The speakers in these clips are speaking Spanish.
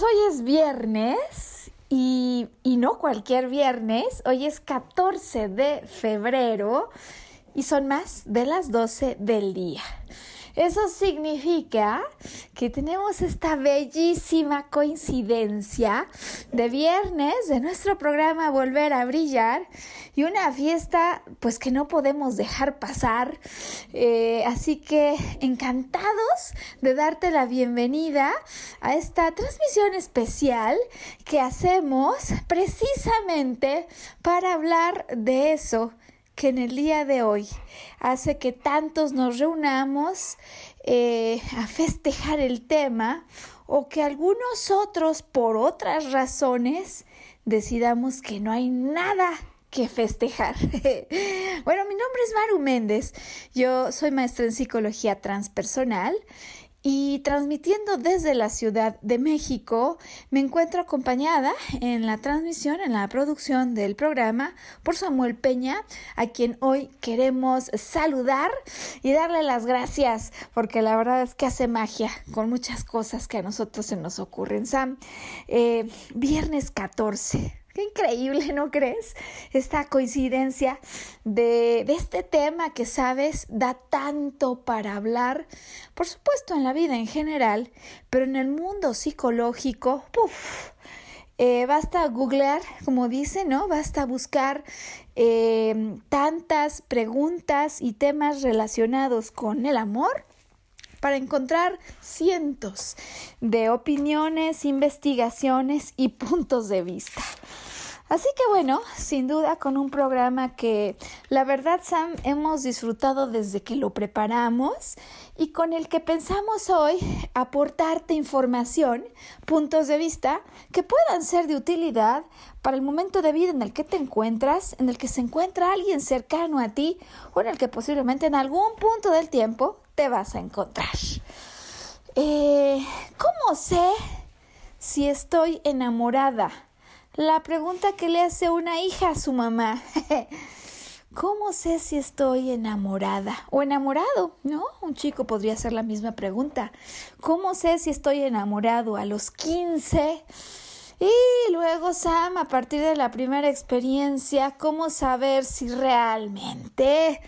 Pues hoy es viernes y, y, no cualquier viernes, hoy es 14 de febrero y son más de las 12 del día. Eso significa que tenemos esta bellísima coincidencia de viernes de nuestro programa Volver a Brillar y una fiesta pues que no podemos dejar pasar. Eh, así que encantados de darte la bienvenida a esta transmisión especial que hacemos precisamente para hablar de eso que en el día de hoy hace que tantos nos reunamos eh, a festejar el tema o que algunos otros por otras razones decidamos que no hay nada que festejar. bueno, mi nombre es Maru Méndez, yo soy maestra en psicología transpersonal y transmitiendo desde la Ciudad de México, me encuentro acompañada en la transmisión, en la producción del programa por Samuel Peña, a quien hoy queremos saludar y darle las gracias, porque la verdad es que hace magia con muchas cosas que a nosotros se nos ocurren. Sam, eh, viernes 14 Qué increíble, ¿no crees? Esta coincidencia de, de, este tema que, sabes, da tanto para hablar, por supuesto en la vida en general, pero en el mundo psicológico, puff, eh, basta googlear, como dice, ¿no? Basta buscar eh, tantas preguntas y temas relacionados con el amor para encontrar cientos de opiniones, investigaciones y puntos de vista. Así que bueno, sin duda con un programa que la verdad Sam hemos disfrutado desde que lo preparamos y con el que pensamos hoy aportarte información, puntos de vista que puedan ser de utilidad para el momento de vida en el que te encuentras, en el que se encuentra alguien cercano a ti o en el que posiblemente en algún punto del tiempo te vas a encontrar. Eh, ¿Cómo sé si estoy enamorada? La pregunta que le hace una hija a su mamá. ¿Cómo sé si estoy enamorada o enamorado? ¿No? Un chico podría hacer la misma pregunta. ¿Cómo sé si estoy enamorado a los 15? Y luego, Sam, a partir de la primera experiencia, ¿cómo saber si realmente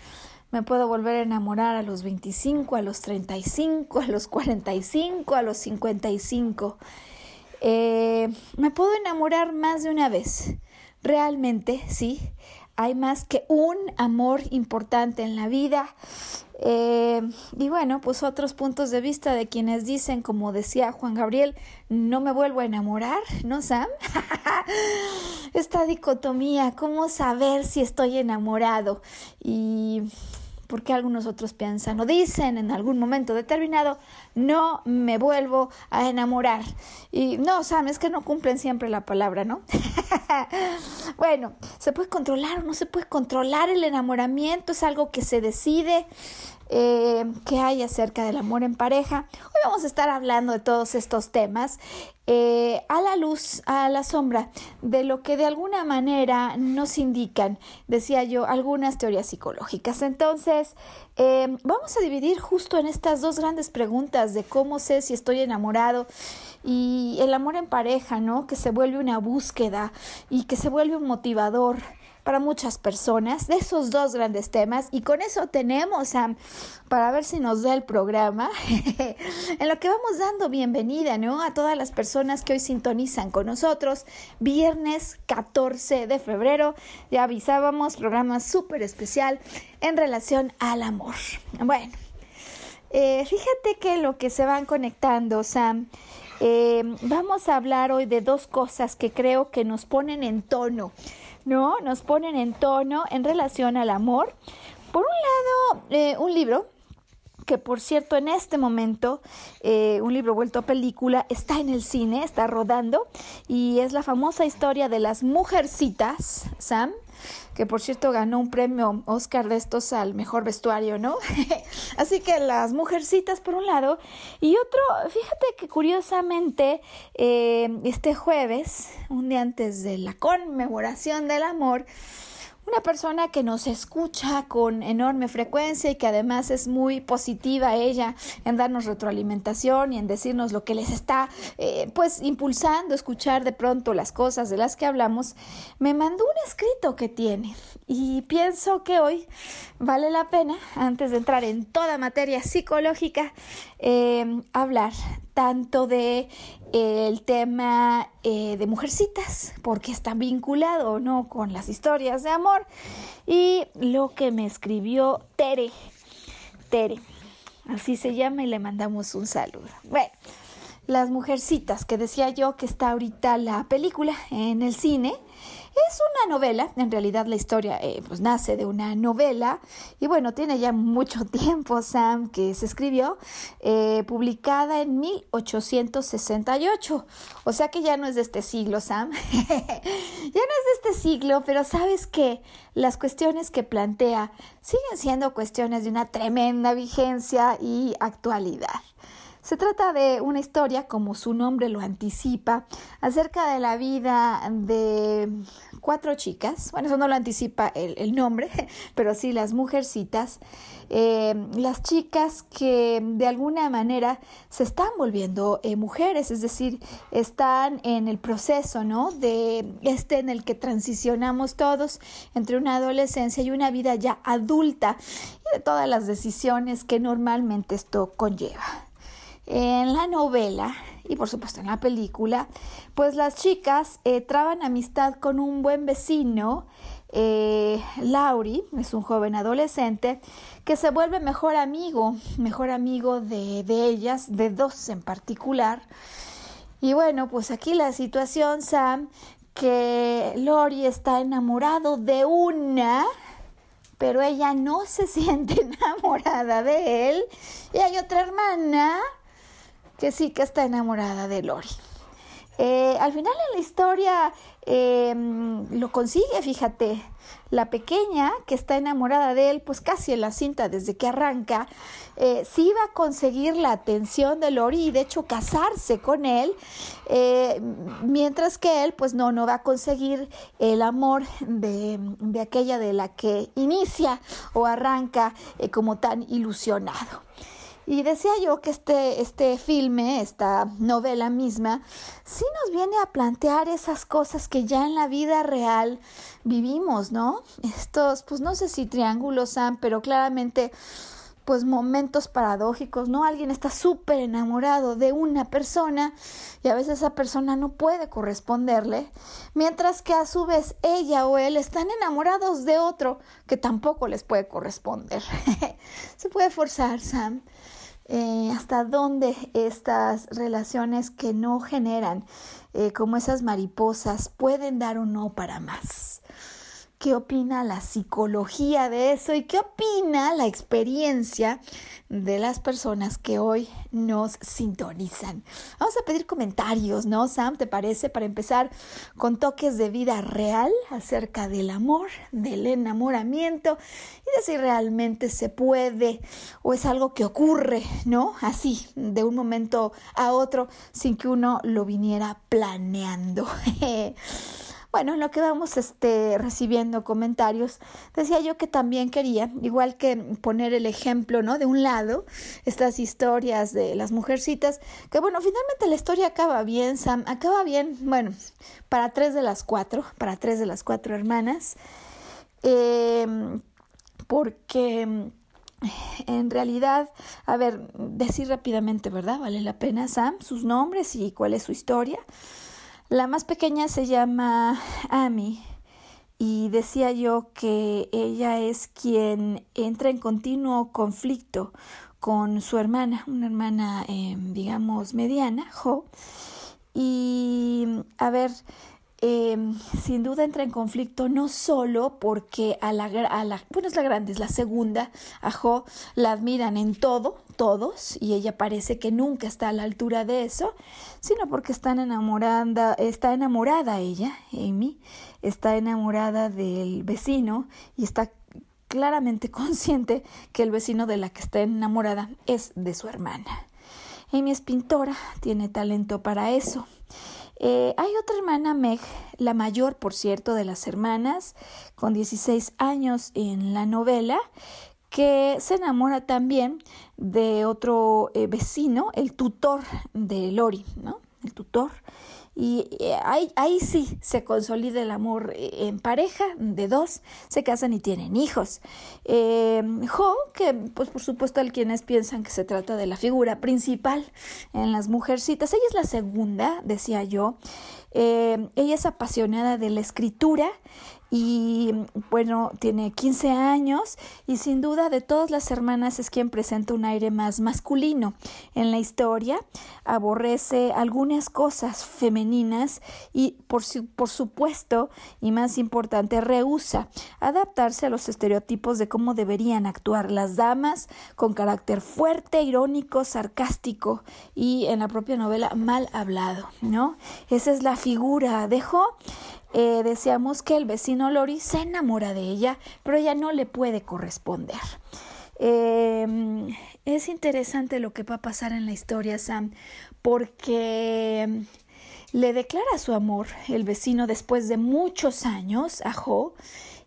me puedo volver a enamorar a los 25, a los 35, a los 45, a los 55? Eh, me puedo enamorar más de una vez. Realmente, sí, hay más que un amor importante en la vida. Eh, y bueno, pues otros puntos de vista de quienes dicen, como decía Juan Gabriel, no me vuelvo a enamorar, ¿no, Sam? Esta dicotomía, ¿cómo saber si estoy enamorado? Y porque algunos otros piensan o dicen en algún momento determinado, no me vuelvo a enamorar. Y no, Sam, es que no cumplen siempre la palabra, ¿no? bueno, ¿se puede controlar o no se puede controlar el enamoramiento? Es algo que se decide. Eh, que hay acerca del amor en pareja. Hoy vamos a estar hablando de todos estos temas eh, a la luz, a la sombra de lo que de alguna manera nos indican, decía yo, algunas teorías psicológicas. Entonces, eh, vamos a dividir justo en estas dos grandes preguntas de cómo sé si estoy enamorado y el amor en pareja, ¿no? Que se vuelve una búsqueda y que se vuelve un motivador para muchas personas de esos dos grandes temas y con eso tenemos Sam para ver si nos da el programa en lo que vamos dando bienvenida ¿no? a todas las personas que hoy sintonizan con nosotros viernes 14 de febrero ya avisábamos programa súper especial en relación al amor bueno eh, fíjate que lo que se van conectando Sam eh, vamos a hablar hoy de dos cosas que creo que nos ponen en tono ¿no? Nos ponen en tono en relación al amor. Por un lado, eh, un libro que por cierto en este momento eh, un libro vuelto a película está en el cine, está rodando y es la famosa historia de las mujercitas, Sam, que por cierto ganó un premio Oscar de estos al mejor vestuario, ¿no? Así que las mujercitas por un lado y otro, fíjate que curiosamente eh, este jueves, un día antes de la conmemoración del amor, una persona que nos escucha con enorme frecuencia y que además es muy positiva ella en darnos retroalimentación y en decirnos lo que les está eh, pues impulsando a escuchar de pronto las cosas de las que hablamos, me mandó un escrito que tiene. Y pienso que hoy vale la pena, antes de entrar en toda materia psicológica, eh, hablar tanto de el tema eh, de mujercitas, porque está vinculado no con las historias de amor, y lo que me escribió Tere, Tere, así se llama y le mandamos un saludo. Bueno, las mujercitas que decía yo que está ahorita la película en el cine, es una novela, en realidad la historia eh, pues nace de una novela y bueno, tiene ya mucho tiempo Sam que se escribió, eh, publicada en 1868, o sea que ya no es de este siglo Sam, ya no es de este siglo, pero sabes que las cuestiones que plantea siguen siendo cuestiones de una tremenda vigencia y actualidad. Se trata de una historia, como su nombre lo anticipa, acerca de la vida de cuatro chicas. Bueno, eso no lo anticipa el, nombre, pero sí las mujercitas. Eh, las chicas que de alguna manera se están volviendo eh, mujeres, es decir, están en el proceso, ¿no? De este en el que transicionamos todos entre una adolescencia y una vida ya adulta y de todas las decisiones que normalmente esto conlleva. En la novela y por supuesto en la película, pues las chicas eh, traban amistad con un buen vecino, eh, Lauri, es un joven adolescente, que se vuelve mejor amigo, mejor amigo de, de ellas, de dos en particular. Y bueno, pues aquí la situación, Sam, que Lori está enamorado de una, pero ella no se siente enamorada de él. Y hay otra hermana que sí que está enamorada de Lori. Eh, al final en la historia em, lo consigue, fíjate, la pequeña que está enamorada de él, pues casi en la cinta desde que arranca, eh, sí va a conseguir la atención de Lori y de hecho casarse con él, eh, mientras que él pues no, no va a conseguir el amor de, de aquella de la que inicia o arranca como tan ilusionado. Y decía yo que este, este filme, esta novela misma, sí nos viene a plantear esas cosas que ya en la vida real vivimos, ¿no? Estos, pues no sé si triángulos han, pero claramente pues momentos paradójicos, ¿no? Alguien está súper enamorado de una persona y a veces esa persona no puede corresponderle, mientras que a su vez ella o él están enamorados de otro que tampoco les puede corresponder. Se puede forzar, Sam. Eh, hasta dónde estas relaciones que no generan eh, como esas mariposas pueden dar o no para más. ¿Qué opina la psicología de eso y qué opina la experiencia de las personas que hoy nos sintonizan. Vamos a pedir comentarios, ¿no, Sam? ¿Te parece? Para empezar con toques de vida real acerca del amor, del enamoramiento y de si realmente se puede o es algo que ocurre, ¿no? Así, de un momento a otro, sin que uno lo viniera planeando. Bueno, en lo que vamos este, recibiendo comentarios, decía yo que también quería, igual que poner el ejemplo, ¿no? De un lado, estas historias de las mujercitas, que bueno, finalmente la historia acaba bien, Sam, acaba bien, bueno, para tres de las cuatro, para tres de las cuatro hermanas, em, porque en realidad, a ver, decir rápidamente, ¿verdad? Vale la pena, Sam, sus nombres y cuál es su historia. La más pequeña se llama Amy y decía yo que ella es quien entra en continuo conflicto con su hermana, una hermana, em, digamos, mediana, Jo. Y, a ver, em, sin duda entra en conflicto no solo porque a la, a la, bueno, es la grande, es la segunda, a Jo la admiran en todo, todos y ella parece que nunca está a la altura de eso, sino porque están enamorada, está enamorada ella, Amy, está enamorada del vecino y está claramente consciente que el vecino de la que está enamorada es de su hermana. Amy es pintora, tiene talento para eso. Eh, hay otra hermana, Meg, la mayor, por cierto, de las hermanas, con 16 años en la novela, que se enamora también de otro eh, vecino, el tutor de Lori, ¿no? El tutor. Y eh, ahí, ahí, sí se consolida el amor eh, en pareja de dos, se casan y tienen hijos. jo, que pues por supuesto hay quienes piensan que se trata de la figura principal en las mujercitas, ella es la segunda, decía yo, ella es apasionada de la escritura y bueno, tiene 15 años y sin duda de todas las hermanas es quien presenta un aire más masculino en la historia, aborrece algunas cosas femeninas y por, por supuesto y más importante rehúsa adaptarse a los estereotipos de cómo deberían actuar las damas con carácter fuerte, irónico, sarcástico y en la propia novela mal hablado, ¿no? Esa es la figura, dejó eh, deseamos que el vecino Lori se enamora de ella, pero ella no le puede corresponder. Em, es interesante lo que va a pasar en la historia, Sam, porque le declara su amor el vecino después de muchos años a Jo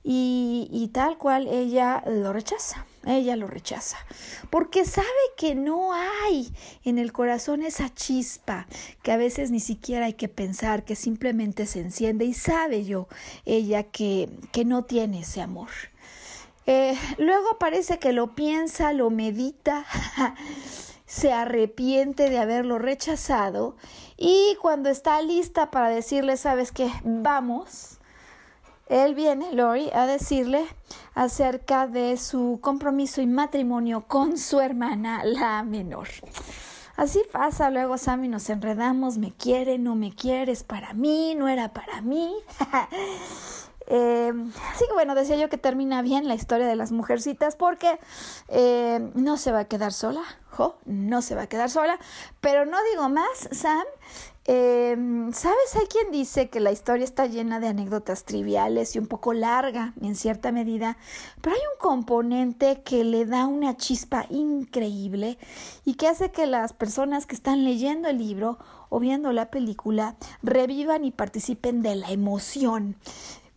y, tal cual ella lo rechaza, ella lo rechaza, porque sabe que no hay en el corazón esa chispa que a veces ni siquiera hay que pensar, que simplemente se enciende y sabe yo ella que, que no tiene ese amor. Eh, luego parece que lo piensa, lo medita, se arrepiente de haberlo rechazado y cuando está lista para decirle, sabes qué, vamos, él viene, Lori, a decirle acerca de su compromiso y matrimonio con su hermana, la menor. Así pasa, luego Sammy nos enredamos, me quiere, no me quieres, para mí, no era para mí. Eh, así que bueno, decía yo que termina bien la historia de las mujercitas porque eh, no se va a quedar sola, jo, no se va a quedar sola, pero no digo más, Sam, Em, ¿Sabes? Hay quien dice que la historia está llena de anécdotas triviales y un poco larga en cierta medida, pero hay un componente que le da una chispa increíble y que hace que las personas que están leyendo el libro o viendo la película revivan y participen de la emoción.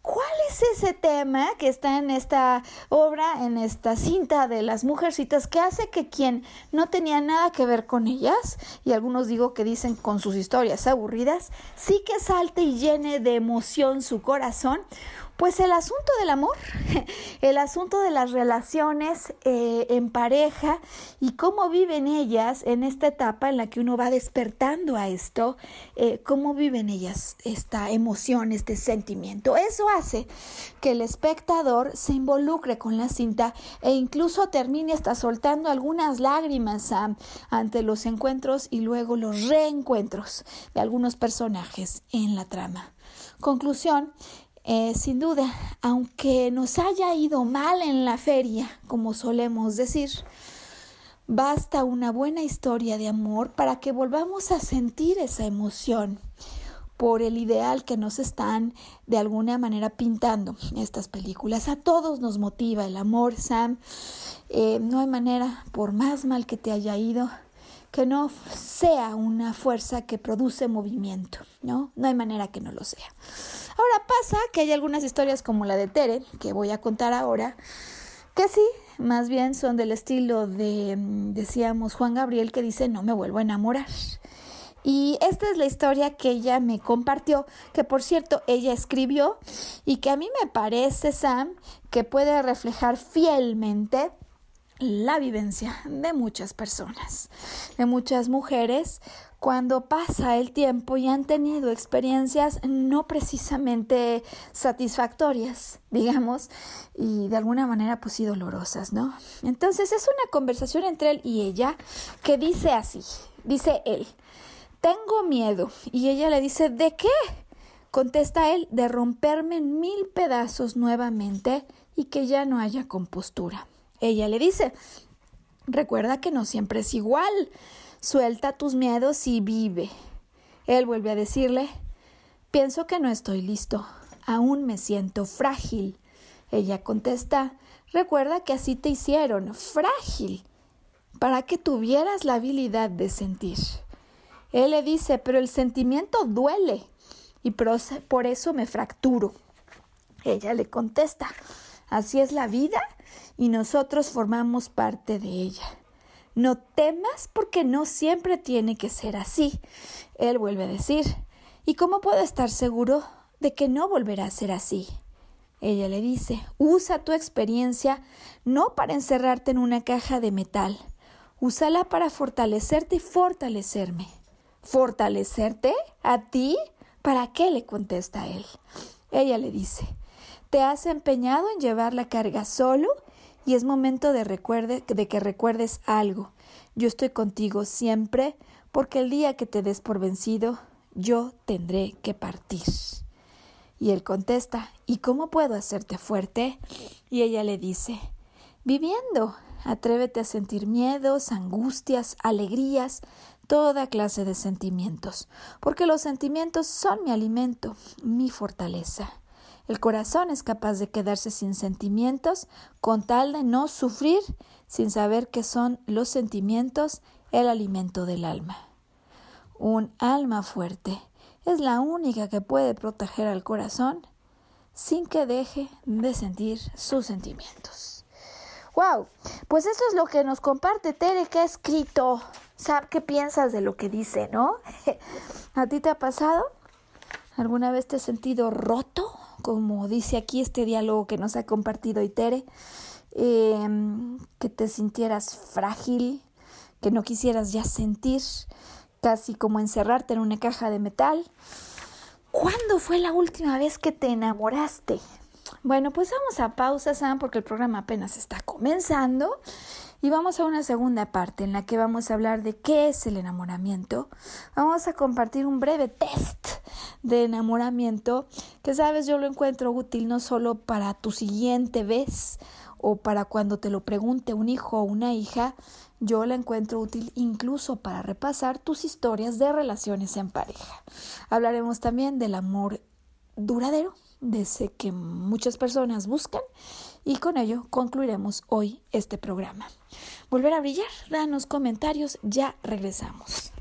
¿Cuál es ese tema que está en esta obra, en esta cinta de las mujercitas, que hace que quien no tenía nada que ver con ellas, y algunos digo que dicen con sus historias aburridas, sí que salte y llene de emoción su corazón? Pues el asunto del amor, el asunto de las relaciones eh, en pareja y cómo viven ellas en esta etapa en la que uno va despertando a esto, eh, cómo viven ellas esta emoción, este sentimiento. Eso hace que el espectador se involucre con la cinta e incluso termine hasta soltando algunas lágrimas ante los encuentros y luego los reencuentros de algunos personajes en la trama. Conclusión, eh, sin duda, aunque nos haya ido mal en la feria, como solemos decir, Basta una buena historia de amor para que volvamos a sentir esa emoción por el ideal que nos están de alguna manera pintando estas películas. A todos nos motiva el amor, Sam. Eh, no hay manera, por más mal que te haya ido, que no sea una fuerza que produce movimiento, ¿no? No hay manera que no lo sea. Ahora pasa que hay algunas historias como la de Tere, que voy a contar ahora, que sí, más bien son del estilo de, mm, decíamos, Juan Gabriel, que dice, no me vuelvo a enamorar. Y esta es la historia que ella me compartió, que por cierto ella escribió y que a mí me parece, Sam, que puede reflejar fielmente la vivencia de muchas personas, de muchas mujeres, cuando pasa el tiempo y han tenido experiencias no precisamente satisfactorias, digamos, y de alguna manera pues sí dolorosas, ¿no? Entonces es una conversación entre él y ella que dice así, dice él, tengo miedo. Y ella le dice, ¿de qué? Contesta él, de romperme en mil pedazos nuevamente y que ya no haya compostura. Ella le dice, recuerda que no siempre es igual. Suelta tus miedos y vive. Él vuelve a decirle, pienso que no estoy listo. Aún me siento frágil. Ella contesta, recuerda que así te hicieron, frágil, para que tuvieras la habilidad de sentir. Él le dice, pero el sentimiento duele y por eso me fracturo. Ella le contesta, así es la vida y nosotros formamos parte de ella. No temas porque no siempre tiene que ser así. Él vuelve a decir, ¿y cómo puedo estar seguro de que no volverá a ser así? Ella le dice, usa tu experiencia no para encerrarte en una caja de metal, úsala para fortalecerte y fortalecerme. ¿Fortalecerte? ¿A ti? ¿Para qué? le contesta él. Ella le dice, te has empeñado en llevar la carga solo y es momento de, recuerde, de que recuerdes algo. Yo estoy contigo siempre porque el día que te des por vencido, yo tendré que partir. Y él contesta, ¿y cómo puedo hacerte fuerte? Y ella le dice, viviendo. Atrévete a sentir miedos, angustias, alegrías, toda clase de sentimientos, porque los sentimientos son mi alimento, mi fortaleza. El corazón es capaz de quedarse sin sentimientos con tal de no sufrir, sin saber que son los sentimientos el alimento del alma. Un alma fuerte es la única que puede proteger al corazón sin que deje de sentir sus sentimientos. ¡Wow! Pues esto es lo que nos comparte Tere que ha escrito ¿Sabes qué piensas de lo que dice, no? ¿A ti te ha pasado? ¿Alguna vez te has sentido roto? Como dice aquí este diálogo que nos ha compartido Itere. Em, que te sintieras frágil, que no quisieras ya sentir, casi como encerrarte en una caja de metal. ¿Cuándo fue la última vez que te enamoraste? Bueno, pues vamos a pausa, Sam, porque el programa apenas está comenzando. Y vamos a una segunda parte en la que vamos a hablar de qué es el enamoramiento. Vamos a compartir un breve test de enamoramiento que sabes yo lo encuentro útil no solo para tu siguiente vez o para cuando te lo pregunte un hijo o una hija, yo la encuentro útil incluso para repasar tus historias de relaciones en pareja. Hablaremos también del amor duradero, de ese que muchas personas buscan y con ello concluiremos hoy este programa. Volver a brillar, danos comentarios, ya regresamos.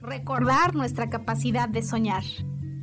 Recordar nuestra capacidad de soñar.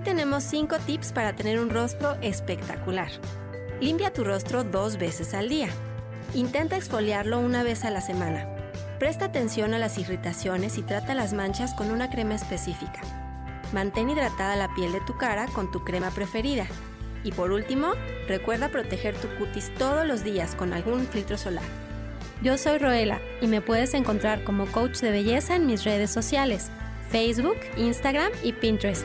Hoy tenemos 5 tips para tener un rostro espectacular. Limpia tu rostro dos veces al día. Intenta exfoliarlo una vez a la semana. Presta atención a las irritaciones y trata las manchas con una crema específica. Mantén hidratada la piel de tu cara con tu crema preferida. Y por último, recuerda proteger tu cutis todos los días con algún filtro solar. Yo soy Roela y me puedes encontrar como coach de belleza en mis redes sociales, Facebook, Instagram y Pinterest.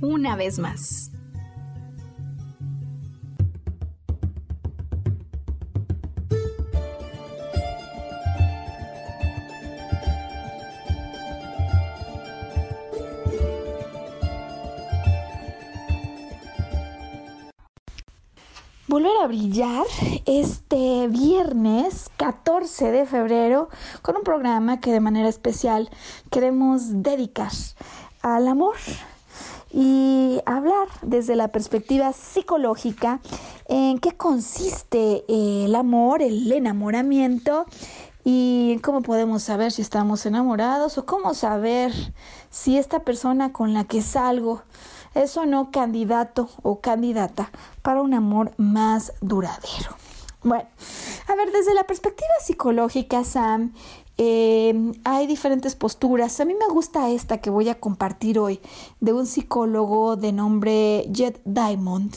una vez más. volver a brillar este viernes 14 de febrero con un programa que de manera especial queremos dedicar al amor y hablar desde la perspectiva psicológica en qué consiste el amor, el enamoramiento y cómo podemos saber si estamos enamorados o cómo saber si esta persona con la que salgo es o no candidato o candidata para un amor más duradero. Bueno, a ver, desde la perspectiva psicológica, Sam, eh, hay diferentes posturas. A mí me gusta esta que voy a compartir hoy de un psicólogo de nombre Jet Diamond,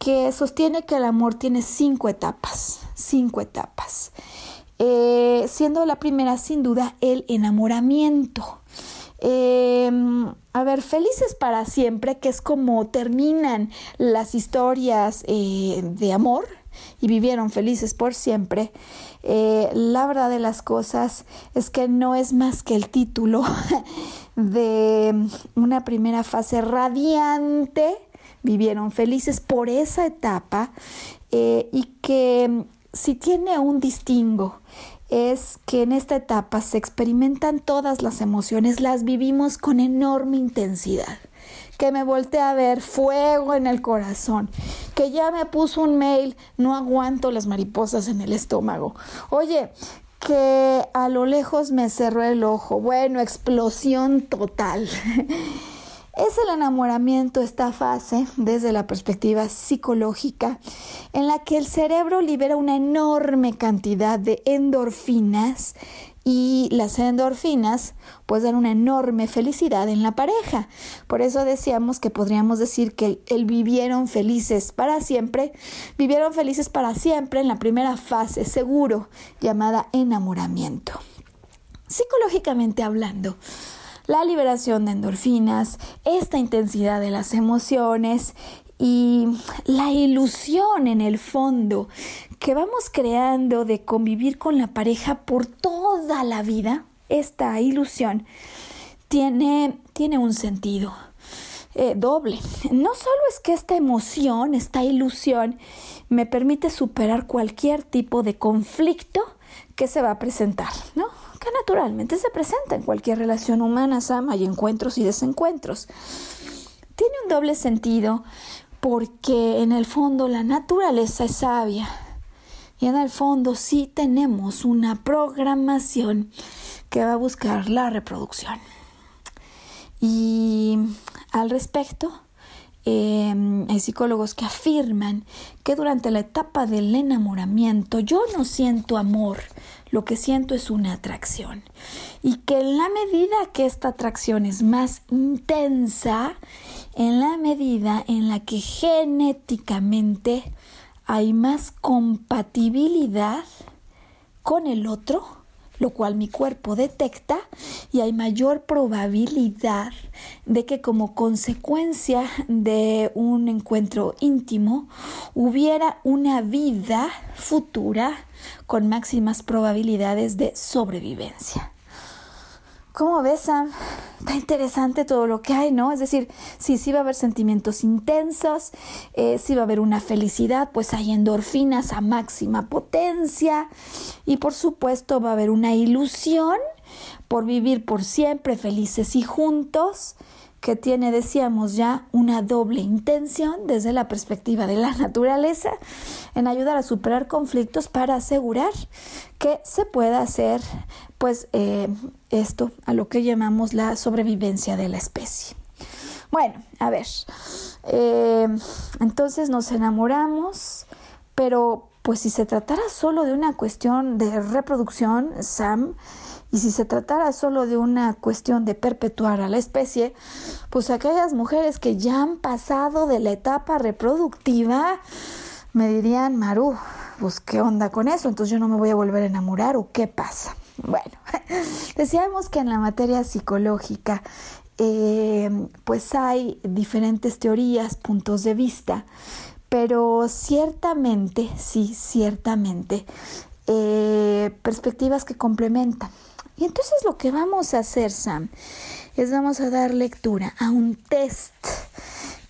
que sostiene que el amor tiene cinco etapas, cinco etapas. Eh, siendo la primera sin duda el enamoramiento. Em, a ver, felices para siempre, que es como terminan las historias eh, de amor y vivieron felices por siempre. Eh, la verdad de las cosas es que no es más que el título de una primera fase radiante. Vivieron felices por esa etapa eh, y que si tiene un distingo es que en esta etapa se experimentan todas las emociones, las vivimos con enorme intensidad. Que me volteé a ver fuego en el corazón, que ya me puso un mail, no aguanto las mariposas en el estómago. Oye, que a lo lejos me cerró el ojo. Bueno, explosión total. Es el enamoramiento esta fase desde la perspectiva psicológica en la que el cerebro libera una enorme cantidad de endorfinas y las endorfinas pues dan una enorme felicidad en la pareja. Por eso decíamos que podríamos decir que el vivieron felices para siempre, vivieron felices para siempre en la primera fase, seguro, llamada enamoramiento. Psicológicamente hablando, la liberación de endorfinas, esta intensidad de las emociones y la ilusión en el fondo que vamos creando de convivir con la pareja por toda la vida, esta ilusión tiene, tiene un sentido eh, doble. No solo es que esta emoción, esta ilusión, me permite superar cualquier tipo de conflicto que se va a presentar, ¿no? que naturalmente se presenta en cualquier relación humana, Sam, hay encuentros y desencuentros. Tiene un doble sentido porque en el fondo la naturaleza es sabia y en el fondo sí tenemos una programación que va a buscar la reproducción. Y al respecto, Em, hay psicólogos que afirman que durante la etapa del enamoramiento yo no siento amor, lo que siento es una atracción. Y que en la medida que esta atracción es más intensa, en la medida en la que genéticamente hay más compatibilidad con el otro, lo cual mi cuerpo detecta y hay mayor probabilidad de que como consecuencia de un encuentro íntimo hubiera una vida futura con máximas probabilidades de sobrevivencia. ¿Cómo ves, Sam? Está interesante todo lo que hay, ¿no? Es decir, sí, sí va a haber sentimientos intensos, eh, sí va a haber una felicidad, pues hay endorfinas a máxima potencia y por supuesto va a haber una ilusión por vivir por siempre felices y juntos que tiene, decíamos ya, una doble intención desde la perspectiva de la naturaleza en ayudar a superar conflictos para asegurar que se pueda hacer pues eh, esto a lo que llamamos la sobrevivencia de la especie. Bueno, a ver, eh, entonces nos enamoramos, pero pues si se tratara solo de una cuestión de reproducción, Sam, y si se tratara solo de una cuestión de perpetuar a la especie, pues aquellas mujeres que ya han pasado de la etapa reproductiva me dirían, Maru, pues qué onda con eso, entonces yo no me voy a volver a enamorar o qué pasa. Bueno, decíamos que en la materia psicológica eh, pues hay diferentes teorías, puntos de vista, pero ciertamente, sí, ciertamente, eh, perspectivas que complementan. Y entonces lo que vamos a hacer, Sam, es vamos a dar lectura a un test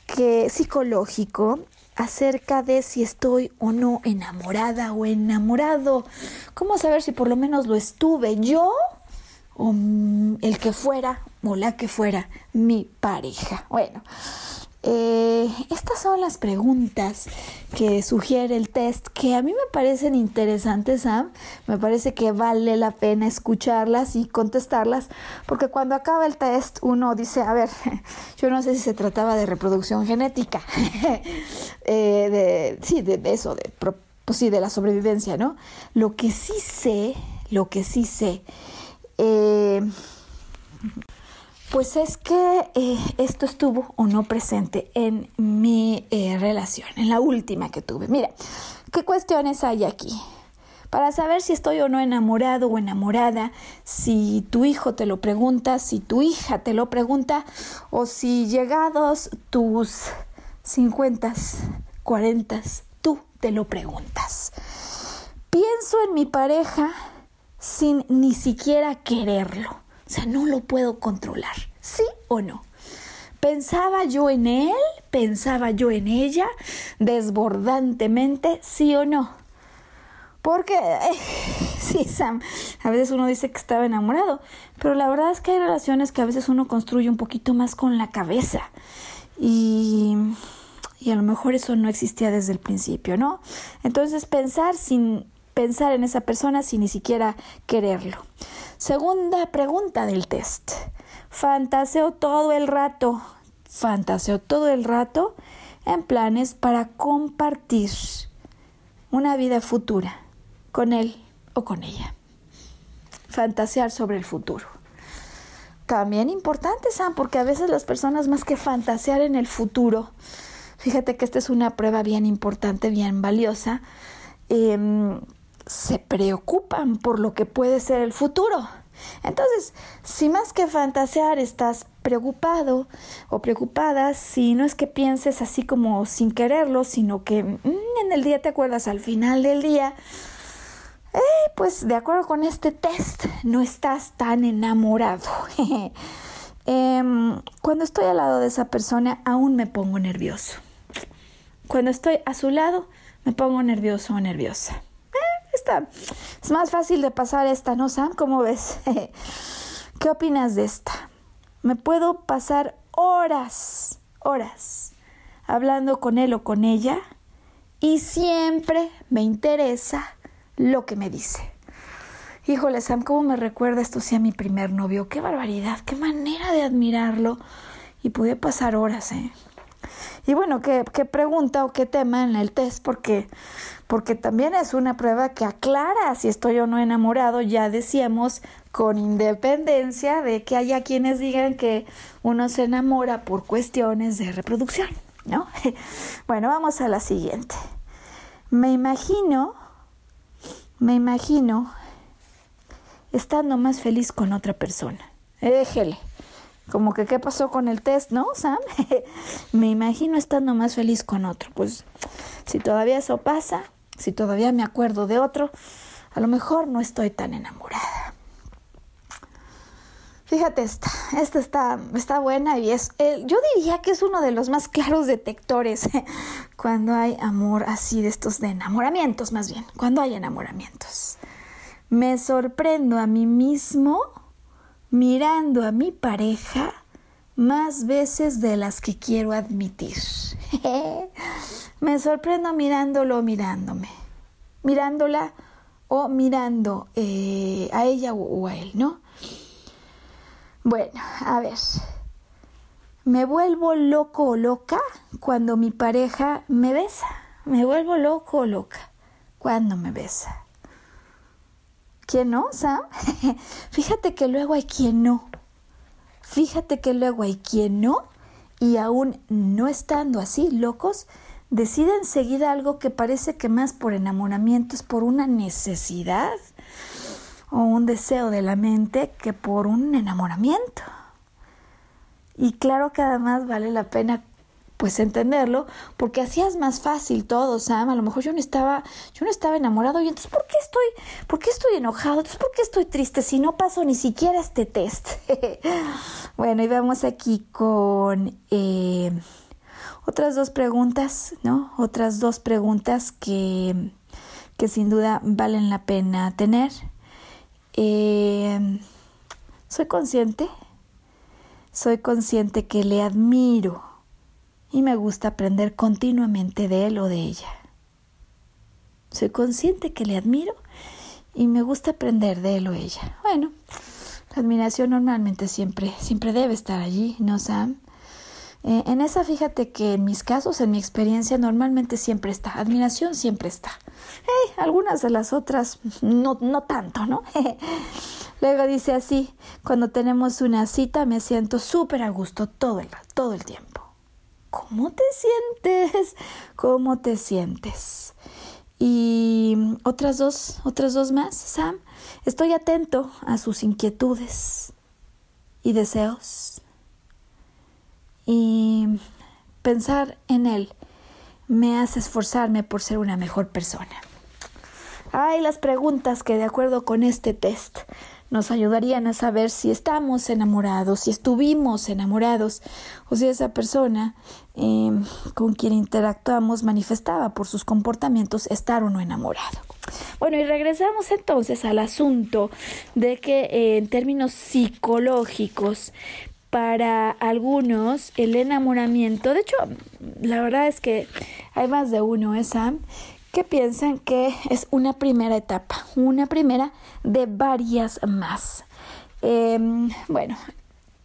que, psicológico acerca de si estoy o no enamorada o enamorado. ¿Cómo saber si por lo menos lo estuve yo o el que fuera o la que fuera mi pareja? Bueno, eh, estas son las preguntas que sugiere el test que a mí me parecen interesantes, Sam. Me parece que vale la pena escucharlas y contestarlas, porque cuando acaba el test uno dice, a ver, yo no sé si se trataba de reproducción genética, eh, de, sí, de, eso, pues sí, de la sobrevivencia, ¿no? Lo que sí sé, lo que sí sé, eh, pues es que eh, esto estuvo o no presente en mi eh, relación, en la última que tuve. Mira, ¿qué cuestiones hay aquí? Para saber si estoy o no enamorado o enamorada, si tu hijo te lo pregunta, si tu hija te lo pregunta, o si llegados tus 50, 40, tú te lo preguntas. Pienso en mi pareja sin ni siquiera quererlo o sea, no lo puedo controlar, ¿sí o no? ¿Pensaba yo en él? ¿Pensaba yo en ella? Desbordantemente, ¿sí o no? Porque, sí, Sam, a veces uno dice que estaba enamorado, pero la verdad es que hay relaciones que a veces uno construye un poquito más con la cabeza. Y, y a lo mejor eso no existía desde el principio, ¿no? Entonces pensar sin pensar en esa persona sin ni siquiera quererlo. Segunda pregunta del test. Fantaseo todo el rato. Fantaseo todo el rato en planes para compartir una vida futura con él o con ella. Fantasear sobre el futuro. También importante, Sam, porque a veces las personas más que fantasear en el futuro, fíjate que esta es una prueba bien importante, bien valiosa, eh, se preocupan por lo que puede ser el futuro. Entonces, si más que fantasear estás preocupado o preocupada, si no es que pienses así como sin quererlo, sino que mm, en el día te acuerdas al final del día, eh, pues de acuerdo con este test, no estás tan enamorado. Em, cuando estoy al lado de esa persona, aún me pongo nervioso. Cuando estoy a su lado, me pongo nervioso o nerviosa es más fácil de pasar esta, ¿no, Sam? ¿Cómo ves? ¿Qué opinas de esta? Me puedo pasar horas, horas hablando con él o con ella y siempre me interesa lo que me dice. Híjole, Sam, ¿cómo me recuerda esto sí a mi primer novio? Qué barbaridad, qué manera de admirarlo. Y pude pasar horas, ¿eh? Y bueno, ¿qué, qué pregunta o qué tema en el test? Porque, porque también es una prueba que aclara si estoy o no enamorado, ya decíamos, con independencia de que haya quienes digan que uno se enamora por cuestiones de reproducción, ¿no? Bueno, vamos a la siguiente. Me imagino, me imagino estando más feliz con otra persona. Déjele. Como que qué pasó con el test, ¿no, Sam? me imagino estando más feliz con otro. Pues si todavía eso pasa, si todavía me acuerdo de otro, a lo mejor no estoy tan enamorada. Fíjate esta, esta está, está buena y es, yo diría que es uno de los más claros detectores cuando hay amor así de estos de enamoramientos más bien, cuando hay enamoramientos. Me sorprendo a mí mismo mirando a mi pareja más veces de las que quiero admitir. Me sorprendo mirándolo, mirándome, mirándola o mirando eh, a ella o a él, ¿no? Bueno, a ver. Me vuelvo loco o loca cuando mi pareja me besa. Me vuelvo loco o loca cuando me besa. ¿Quién no, Sam? Fíjate que luego hay quien no. Fíjate que luego hay quien no y aún no estando así locos, deciden seguir algo que parece que más por enamoramiento es por una necesidad o un deseo de la mente que por un enamoramiento. Y claro que además vale la pena pues entenderlo, porque así es más fácil todo, Sam. A lo mejor yo no estaba, yo no estaba enamorado y entonces ¿por qué estoy, por qué estoy enojado? Entonces ¿por qué estoy triste si no paso ni siquiera este test? bueno, y vamos aquí con eh, otras dos preguntas, ¿no? Otras dos preguntas que, que sin duda valen la pena tener. Eh, soy consciente, soy consciente que le admiro y me gusta aprender continuamente de él o de ella. Soy consciente que le admiro y me gusta aprender de él o ella. Bueno, la admiración normalmente siempre, siempre debe estar allí, ¿no, Sam? Eh, en esa, fíjate que en mis casos, en mi experiencia, normalmente siempre está. Admiración siempre está. algunas de las otras, no, no tanto, ¿no? Luego dice así, cuando tenemos una cita me siento súper a gusto todo el, todo el tiempo. ¿Cómo te sientes? ¿Cómo te sientes? Y otras dos, otras dos más, Sam. Estoy atento a sus inquietudes y deseos. Y pensar en él me hace esforzarme por ser una mejor persona. Hay las preguntas que de acuerdo con este test nos ayudarían a saber si estamos enamorados, si estuvimos enamorados o si esa persona em, con quien interactuamos manifestaba por sus comportamientos estar o no enamorado. Bueno, y regresamos entonces al asunto de que eh, en términos psicológicos, para algunos el enamoramiento, de hecho, la verdad es que hay más de uno, ¿eh? Piensan que es una primera etapa, una primera de varias más. Em, bueno,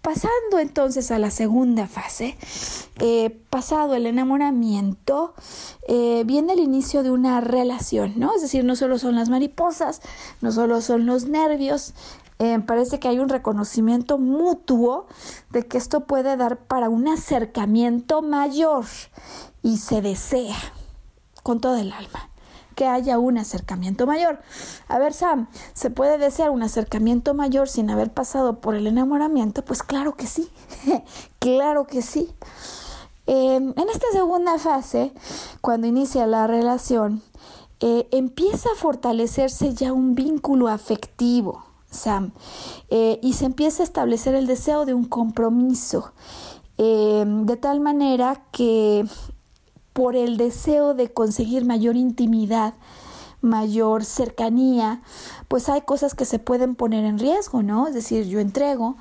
pasando entonces a la segunda fase, eh, pasado el enamoramiento, eh, viene el inicio de una relación, ¿no? Es decir, no solo son las mariposas, no solo son los nervios, eh, parece que hay un reconocimiento mutuo de que esto puede dar para un acercamiento mayor y se desea con todo el alma que haya un acercamiento mayor. A ver, Sam, ¿se puede desear un acercamiento mayor sin haber pasado por el enamoramiento? Pues claro que sí, claro que sí. Em, en esta segunda fase, cuando inicia la relación, eh, empieza a fortalecerse ya un vínculo afectivo, Sam, eh, y se empieza a establecer el deseo de un compromiso, em, de tal manera que por el deseo de conseguir mayor intimidad, mayor cercanía, pues hay cosas que se pueden poner en riesgo, ¿no? Es decir, yo entrego,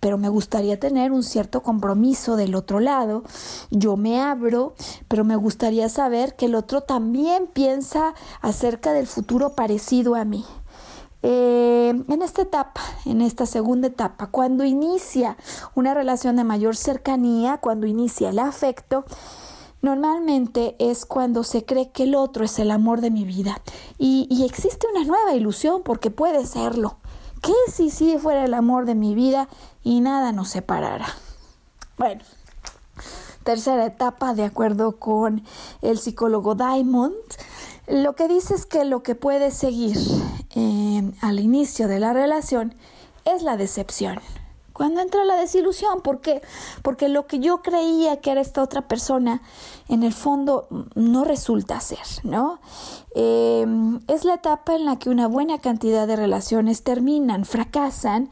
pero me gustaría tener un cierto compromiso del otro lado. Yo me abro, pero me gustaría saber que el otro también piensa acerca del futuro parecido a mí. Eh, en esta etapa, en esta segunda etapa, cuando inicia una relación de mayor cercanía, cuando inicia el afecto, normalmente es cuando se cree que el otro es el amor de mi vida y, y existe una nueva ilusión porque puede serlo. ¿Qué si sí fuera el amor de mi vida y nada nos separara? Bueno, tercera etapa, de acuerdo con el psicólogo Diamond, lo que dice es que lo que puede seguir eh, al inicio de la relación es la decepción. Cuando entra la desilusión, ¿por qué? Porque lo que yo creía que era esta otra persona, en el fondo no resulta ser, ¿no? Eh, es la etapa en la que una buena cantidad de relaciones terminan, fracasan,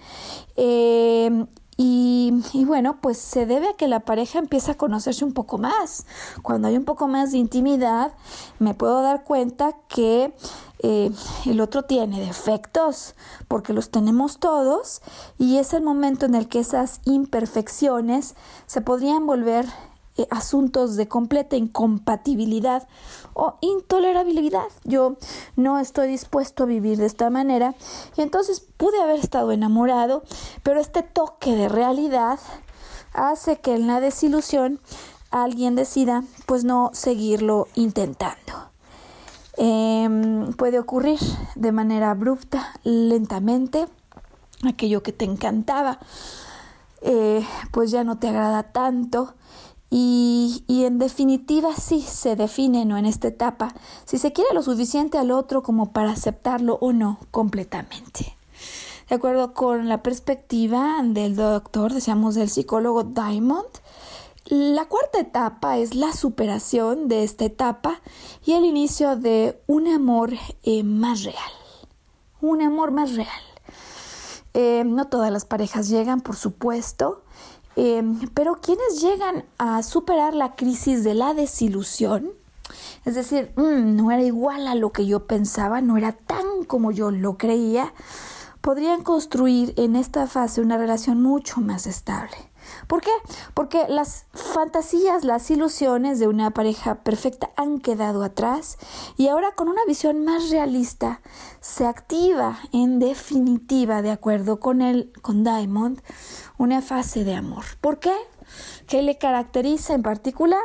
eh, y, bueno, pues se debe a que la pareja empieza a conocerse un poco más. Cuando hay un poco más de intimidad, me puedo dar cuenta que eh, el otro tiene defectos, porque los tenemos todos, y es el momento en el que esas imperfecciones se podrían volver eh, asuntos de completa incompatibilidad o intolerabilidad. Yo no estoy dispuesto a vivir de esta manera y entonces pude haber estado enamorado, pero este toque de realidad hace que en la desilusión alguien decida pues no seguirlo intentando. Em, puede ocurrir de manera abrupta, lentamente, aquello que te encantaba, eh, pues ya no te agrada tanto y, en definitiva sí se define ¿no? en esta etapa si se quiere lo suficiente al otro como para aceptarlo o no completamente. De acuerdo con la perspectiva del doctor, decíamos del psicólogo Diamond, la cuarta etapa es la superación de esta etapa y el inicio de un amor eh, más real. Un amor más real. Eh, no todas las parejas llegan, por supuesto, Em, pero quienes llegan a superar la crisis de la desilusión, es decir, mm, no era igual a lo que yo pensaba, no era tan como yo lo creía, podrían construir en esta fase una relación mucho más estable. ¿Por qué? Porque las fantasías, las ilusiones de una pareja perfecta han quedado atrás y ahora con una visión más realista se activa en definitiva, de acuerdo con él, con Diamond, una fase de amor. ¿Por qué? ¿Qué le caracteriza en particular?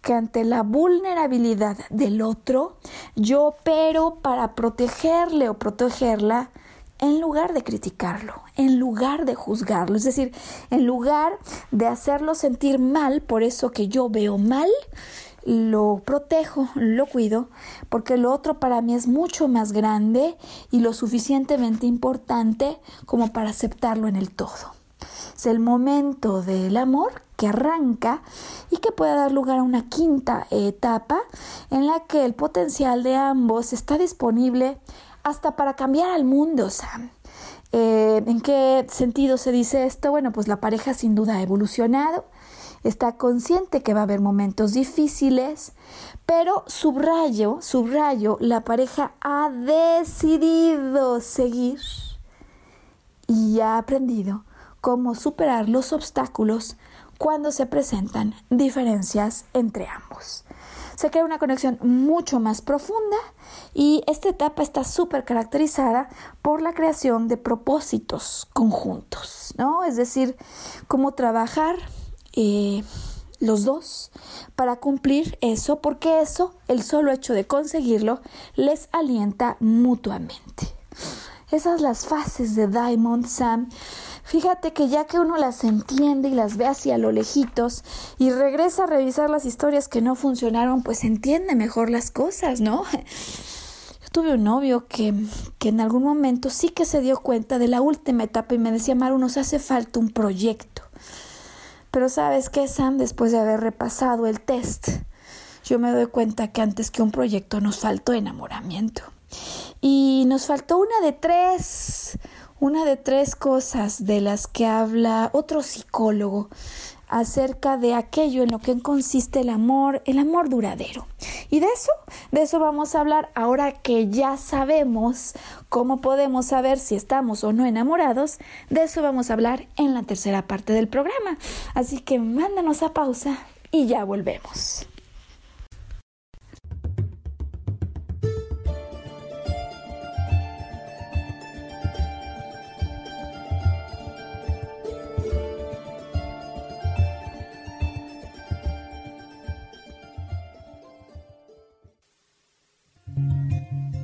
que ante la vulnerabilidad del otro, yo opero para protegerle o protegerla en lugar de criticarlo, en lugar de juzgarlo, es decir, en lugar de hacerlo sentir mal por eso que yo veo mal, lo protejo, lo cuido, porque lo otro para mí es mucho más grande y lo suficientemente importante como para aceptarlo en el todo. Es el momento del amor que arranca y que puede dar lugar a una quinta etapa en la que el potencial de ambos está disponible hasta para cambiar al mundo, Sam. Eh, ¿En qué sentido se dice esto? Bueno, pues la pareja sin duda ha evolucionado, está consciente que va a haber momentos difíciles, pero subrayo, subrayo, la pareja ha decidido seguir y ha aprendido cómo superar los obstáculos cuando se presentan diferencias entre ambos se crea una conexión mucho más profunda y esta etapa está súper caracterizada por la creación de propósitos conjuntos, ¿no? Es decir, cómo trabajar eh, los dos para cumplir eso, porque eso, el solo hecho de conseguirlo, les alienta mutuamente. Esas las fases de Diamond Sam Fíjate que ya que uno las entiende y las ve hacia lo lejitos y regresa a revisar las historias que no funcionaron, pues entiende mejor las cosas, ¿no? Yo tuve un novio que, que en algún momento sí que se dio cuenta de la última etapa y me decía, Maru, nos hace falta un proyecto. Pero sabes qué, Sam, después de haber repasado el test, yo me doy cuenta que antes que un proyecto nos faltó enamoramiento. Y nos faltó una de tres una de tres cosas de las que habla otro psicólogo acerca de aquello en lo que consiste el amor, el amor duradero. Y de eso, de eso vamos a hablar ahora que ya sabemos cómo podemos saber si estamos o no enamorados, de eso vamos a hablar en la tercera parte del programa. Así que mándanos a pausa y ya volvemos.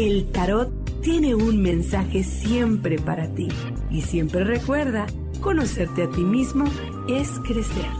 El tarot tiene un mensaje siempre para ti y siempre recuerda, conocerte a ti mismo es crecer.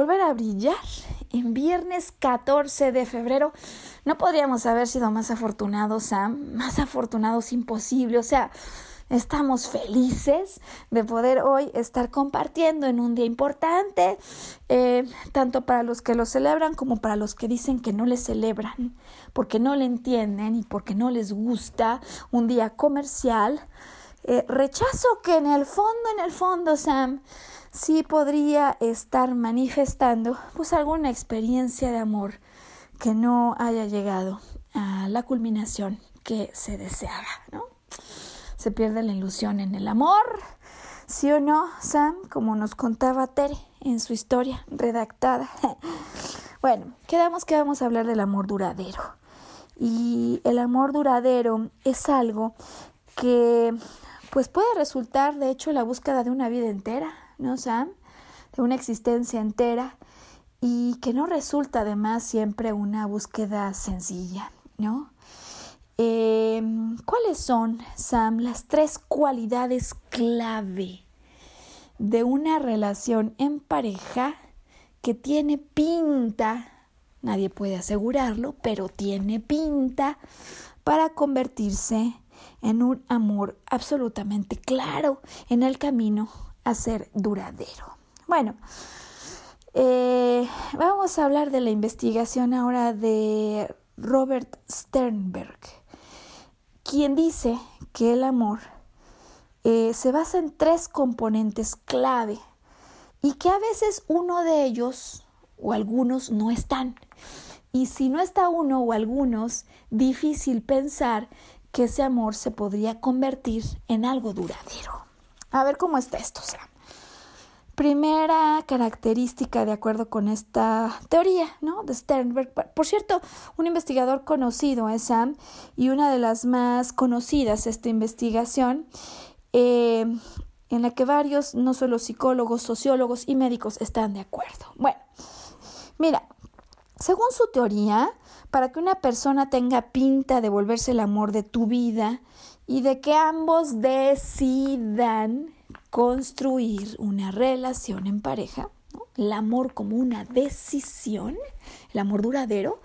Volver a brillar en viernes 14 de febrero. No podríamos haber sido más afortunados, Sam. Más afortunados imposible. O sea, estamos felices de poder hoy estar compartiendo en un día importante, eh, tanto para los que lo celebran como para los que dicen que no le celebran, porque no le entienden y porque no les gusta un día comercial. Eh, rechazo que en el fondo, en el fondo, Sam, sí podría estar manifestando pues alguna experiencia de amor que no haya llegado a la culminación que se deseaba, ¿no? Se pierde la ilusión en el amor, ¿sí o no, Sam? Como nos contaba Tere en su historia redactada. bueno, quedamos que vamos a hablar del amor duradero. Y el amor duradero es algo que pues puede resultar de hecho la búsqueda de una vida entera, ¿no, Sam? De una existencia entera y que no resulta además siempre una búsqueda sencilla, ¿no? Em, ¿Cuáles son, Sam, las tres cualidades clave de una relación en pareja que tiene pinta nadie puede asegurarlo, pero tiene pinta para convertirse en un amor absolutamente claro en el camino a ser duradero. Bueno, eh, vamos a hablar de la investigación ahora de Robert Sternberg, quien dice que el amor eh, se basa en tres componentes clave y que a veces uno de ellos o algunos no están. Y si no está uno o algunos, difícil pensar que ese amor se podría convertir en algo duradero. A ver cómo está esto, Sam. Primera característica de acuerdo con esta teoría, ¿no? De Sternberg. Por cierto, un investigador conocido es Sam y una de las más conocidas esta investigación eh, en la que varios, no solo psicólogos, sociólogos y médicos están de acuerdo. Bueno, mira, según su teoría, para que una persona tenga pinta de volverse el amor de tu vida y de que ambos decidan construir una relación en pareja, el amor como una decisión, el amor duradero,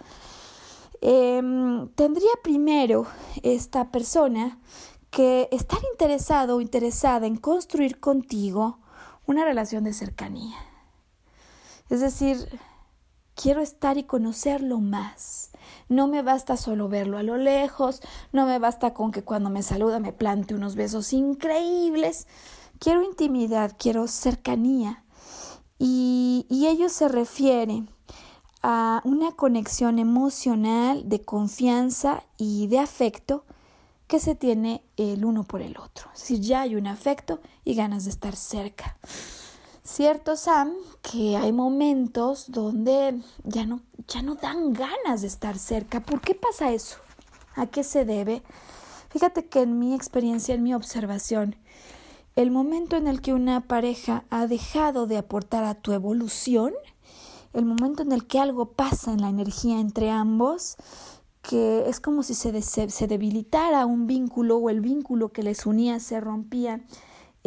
em, tendría primero esta persona que estar interesado o interesada en construir contigo una relación de cercanía. Es decir, quiero estar y conocerlo más. No me basta solo verlo a lo lejos, no me basta con que cuando me saluda me plante unos besos increíbles. Quiero intimidad, quiero cercanía. Y, y ello se refiere a una conexión emocional de confianza y de afecto que se tiene el uno por el otro. Es decir, ya hay un afecto y ganas de estar cerca. Cierto, Sam, que hay momentos donde ya no, ya no dan ganas de estar cerca. ¿Por qué pasa eso? ¿A qué se debe? Fíjate que en mi experiencia, en mi observación, el momento en el que una pareja ha dejado de aportar a tu evolución, el momento en el que algo pasa en la energía entre ambos, que es como si se, se, debilitara un vínculo o el vínculo que les unía se rompía,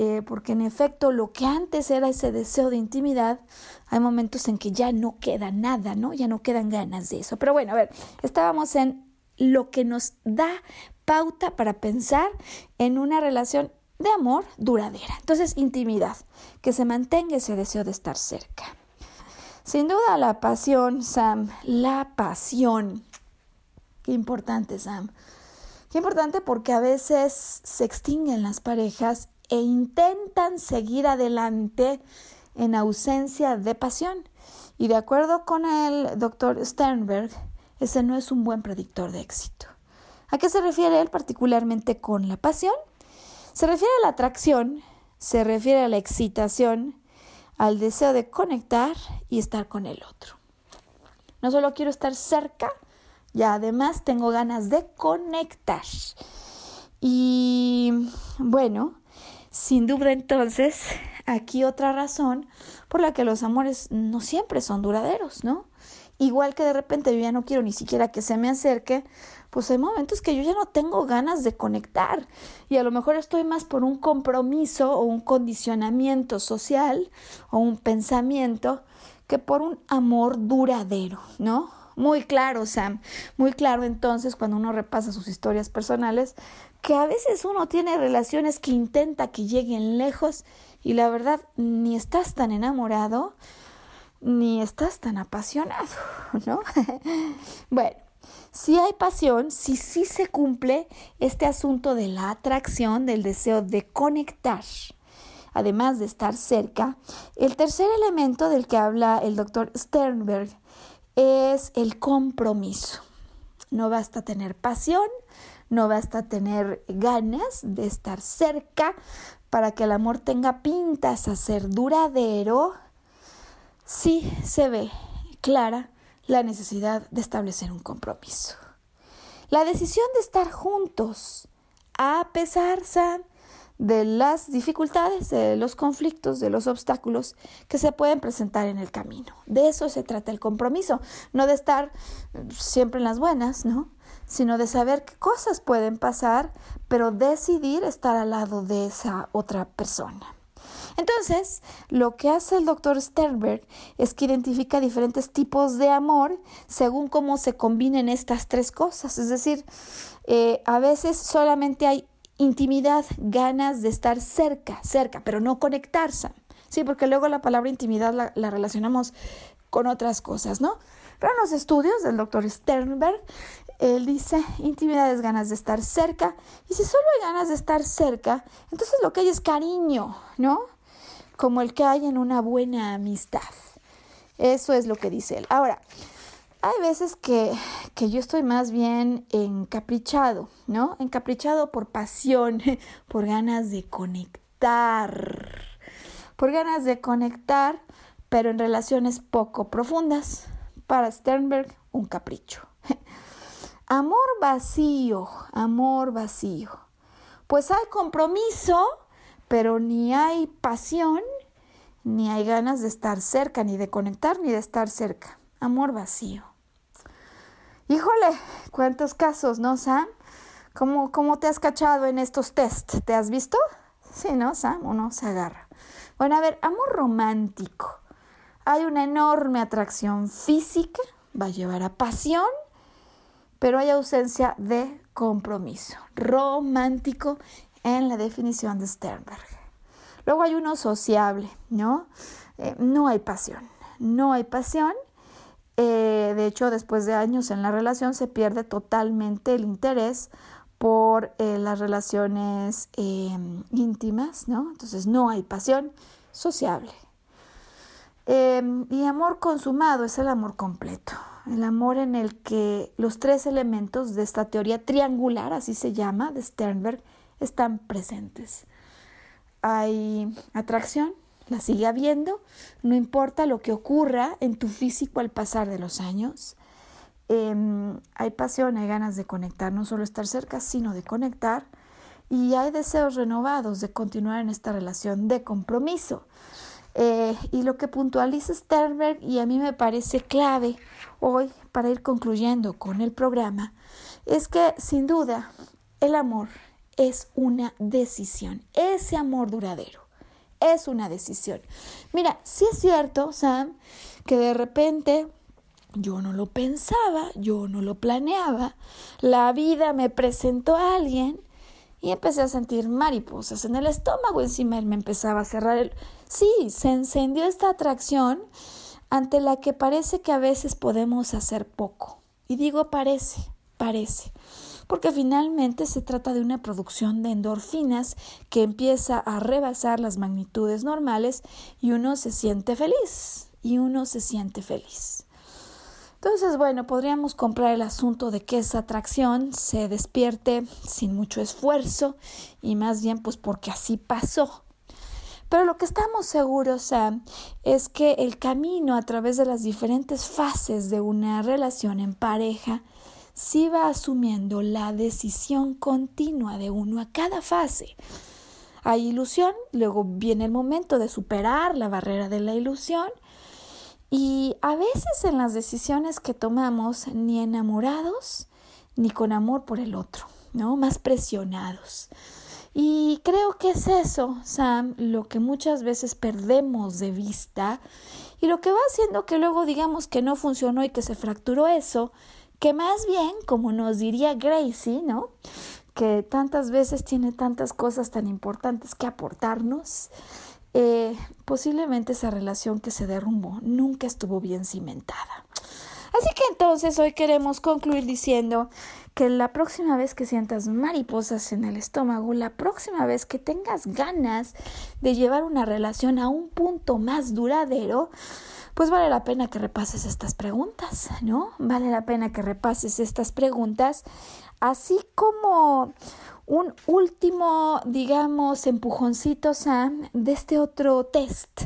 eh, porque en efecto lo que antes era ese deseo de intimidad, hay momentos en que ya no queda nada, ¿no? Ya no quedan ganas de eso. Pero bueno, a ver, estábamos en lo que nos da pauta para pensar en una relación de amor duradera. Entonces, intimidad, que se mantenga ese deseo de estar cerca. Sin duda la pasión, Sam, la pasión Qué importante, Sam. Qué importante porque a veces se extinguen las parejas e intentan seguir adelante en ausencia de pasión. Y de acuerdo con el doctor Sternberg, ese no es un buen predictor de éxito. ¿A qué se refiere él particularmente con la pasión? Se refiere a la atracción, se refiere a la excitación, al deseo de conectar y estar con el otro. No solo quiero estar cerca, y además tengo ganas de conectar. Y bueno, sin duda entonces, aquí otra razón por la que los amores no siempre son duraderos, ¿no? Igual que de repente yo ya no quiero ni siquiera que se me acerque, pues hay momentos que yo ya no tengo ganas de conectar y a lo mejor estoy más por un compromiso o un condicionamiento social o un pensamiento que por un amor duradero, ¿no? Muy claro, Sam, muy claro entonces cuando uno repasa sus historias personales, que a veces uno tiene relaciones que intenta que lleguen lejos y la verdad ni estás tan enamorado ni estás tan apasionado, ¿no? bueno, si hay pasión, si sí se cumple este asunto de la atracción, del deseo de conectar, además de estar cerca, el tercer elemento del que habla el doctor Sternberg es el compromiso. No basta tener pasión, no basta tener ganas de estar cerca para que el amor tenga pintas a ser duradero. Sí se ve clara la necesidad de establecer un compromiso. La decisión de estar juntos, a pesar, de las dificultades, de los conflictos, de los obstáculos que se pueden presentar en el camino. De eso se trata el compromiso, no de estar siempre en las buenas, ¿no? sino de saber qué cosas pueden pasar, pero decidir estar al lado de esa otra persona. Entonces, lo que hace el doctor Sternberg es que identifica diferentes tipos de amor según cómo se combinen estas tres cosas. Es decir, eh, a veces solamente hay intimidad, ganas de estar cerca, cerca, pero no conectarse. Sí, porque luego la palabra intimidad la, la relacionamos con otras cosas, ¿no? Pero en los estudios del doctor Sternberg, él dice, intimidad es ganas de estar cerca, y si solo hay ganas de estar cerca, entonces lo que hay es cariño, ¿no? Como el que hay en una buena amistad. Eso es lo que dice él. Ahora, hay veces que, que yo estoy más bien encaprichado, ¿no? Encaprichado por pasión, por ganas de conectar, por ganas de conectar, pero en relaciones poco profundas. Para Sternberg, un capricho. Amor vacío, amor vacío. Pues hay compromiso, pero ni hay pasión, ni hay ganas de estar cerca, ni de conectar, ni de estar cerca. Amor vacío. Híjole, cuántos casos, ¿no, Sam? ¿Cómo, ¿Cómo te has cachado en estos test? ¿Te has visto? Sí, ¿no, Sam? Uno se agarra. Bueno, a ver, amor romántico. Hay una enorme atracción física, va a llevar a pasión pero hay ausencia de compromiso. Romántico en la definición de Sternberg. Luego hay uno sociable, ¿no? Eh, no hay pasión, no hay pasión. Eh, de hecho, después de años en la relación se pierde totalmente el interés por eh, las relaciones íntimas, ¿no? Entonces no hay pasión sociable. y amor consumado es el amor completo, el amor en el que los tres elementos de esta teoría triangular, así se llama, de Sternberg, están presentes. Hay atracción, la sigue habiendo, no importa lo que ocurra en tu físico al pasar de los años. Em, hay pasión, hay ganas de conectar, no solo estar cerca, sino de conectar. Y hay deseos renovados de continuar en esta relación de compromiso. Eh, y lo que puntualiza Sternberg, y a mí me parece clave hoy para ir concluyendo con el programa, es que sin duda el amor es una decisión, ese amor duradero es una decisión. Mira, si es cierto, Sam, que de repente yo no lo pensaba, yo no lo planeaba, la vida me presentó a alguien y empecé a sentir mariposas en el estómago, encima él me empezaba a cerrar el... Sí, se encendió esta atracción ante la que parece que a veces podemos hacer poco. Y digo parece, parece, porque finalmente se trata de una producción de endorfinas que empieza a rebasar las magnitudes normales y uno se siente feliz, y uno se siente feliz. Entonces, bueno, podríamos comprar el asunto de que esa atracción se despierte sin mucho esfuerzo y más bien pues porque así pasó. Pero lo que estamos seguros, Sam, es que el camino a través de las diferentes fases de una relación en pareja sí va asumiendo la decisión continua de uno a cada fase. Hay ilusión, luego viene el momento de superar la barrera de la ilusión y a veces en las decisiones que tomamos, ni enamorados, ni con amor por el otro, ¿no? Más presionados. Y creo que es eso, Sam, lo que muchas veces perdemos de vista y lo que va haciendo que luego digamos que no funcionó y que se fracturó eso, que más bien, como nos diría Gracie, ¿no? Que tantas veces tiene tantas cosas tan importantes que aportarnos, eh, posiblemente esa relación que se derrumbó nunca estuvo bien cimentada. Así que entonces hoy queremos concluir diciendo que la próxima vez que sientas mariposas en el estómago, la próxima vez que tengas ganas de llevar una relación a un punto más duradero, pues vale la pena que repases estas preguntas, ¿no? Vale la pena que repases estas preguntas, así como un último, digamos, empujoncito, Sam, de este otro test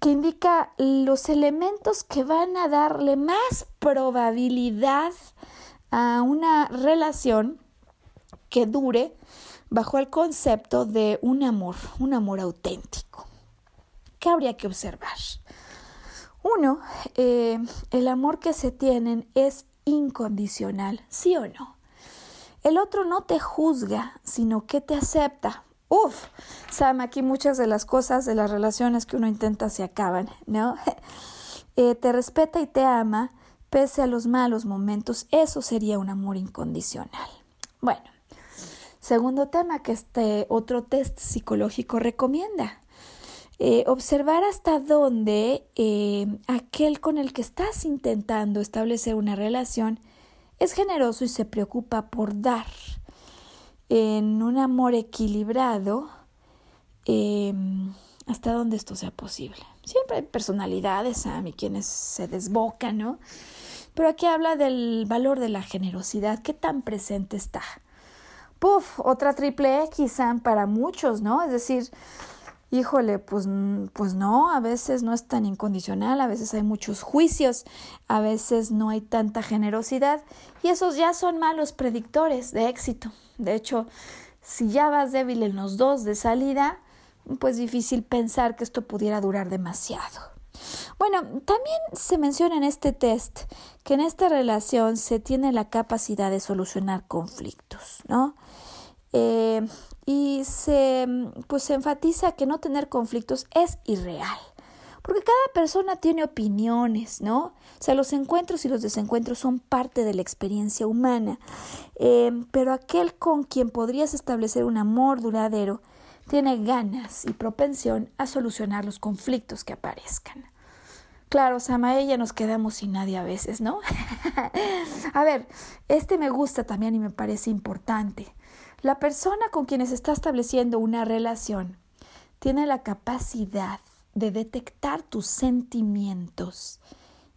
que indica los elementos que van a darle más probabilidad a una relación que dure bajo el concepto de un amor, un amor auténtico. ¿Qué habría que observar? Uno, eh, el amor que se tienen es incondicional, ¿sí o no? El otro no te juzga, sino que te acepta. Uf, Sam, aquí muchas de las cosas de las relaciones que uno intenta se acaban, ¿no? Eh, te respeta y te ama pese a los malos momentos. Eso sería un amor incondicional. Bueno, segundo tema que este otro test psicológico recomienda. Eh, observar hasta dónde eh, aquel con el que estás intentando establecer una relación es generoso y se preocupa por dar en un amor equilibrado em, hasta donde esto sea posible. Siempre hay personalidades, a mí quienes se desbocan, ¿no? Pero aquí habla del valor de la generosidad, qué tan presente está. Puf, otra triple X para muchos, ¿no? Es decir, híjole, pues, pues no, a veces no es tan incondicional, a veces hay muchos juicios, a veces no hay tanta generosidad y esos ya son malos predictores de éxito. De hecho, si ya vas débil en los dos de salida, pues difícil pensar que esto pudiera durar demasiado. Bueno, también se menciona en este test que en esta relación se tiene la capacidad de solucionar conflictos, ¿no? Eh, y se, pues se enfatiza que no tener conflictos es irreal. Porque cada persona tiene opiniones, ¿no? O sea, los encuentros y los desencuentros son parte de la experiencia humana. Eh, pero aquel con quien podrías establecer un amor duradero tiene ganas y propensión a solucionar los conflictos que aparezcan. Claro, Sama, ella nos quedamos sin nadie a veces, ¿no? a ver, este me gusta también y me parece importante. La persona con quien se está estableciendo una relación tiene la capacidad de detectar tus sentimientos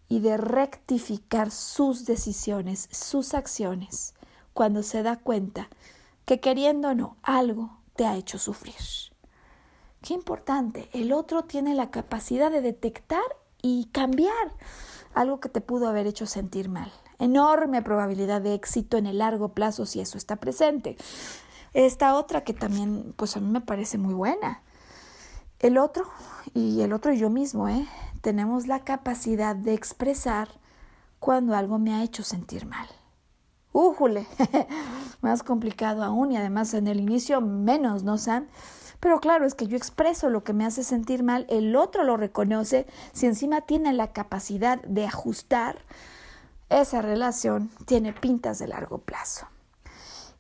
y de rectificar sus decisiones, sus acciones, cuando se da cuenta que queriendo o no, algo te ha hecho sufrir. Qué importante, el otro tiene la capacidad de detectar y cambiar algo que te pudo haber hecho sentir mal enorme probabilidad de éxito en el largo plazo si eso está presente. Esta otra que también, pues a mí me parece muy buena. El otro, y el otro yo mismo, ¿eh? tenemos la capacidad de expresar cuando algo me ha hecho sentir mal. ¡Újule! Más complicado aún y además en el inicio menos, ¿no, Sam? Pero claro, es que yo expreso lo que me hace sentir mal, el otro lo reconoce, si encima tiene la capacidad de ajustar, esa relación tiene pintas de largo plazo.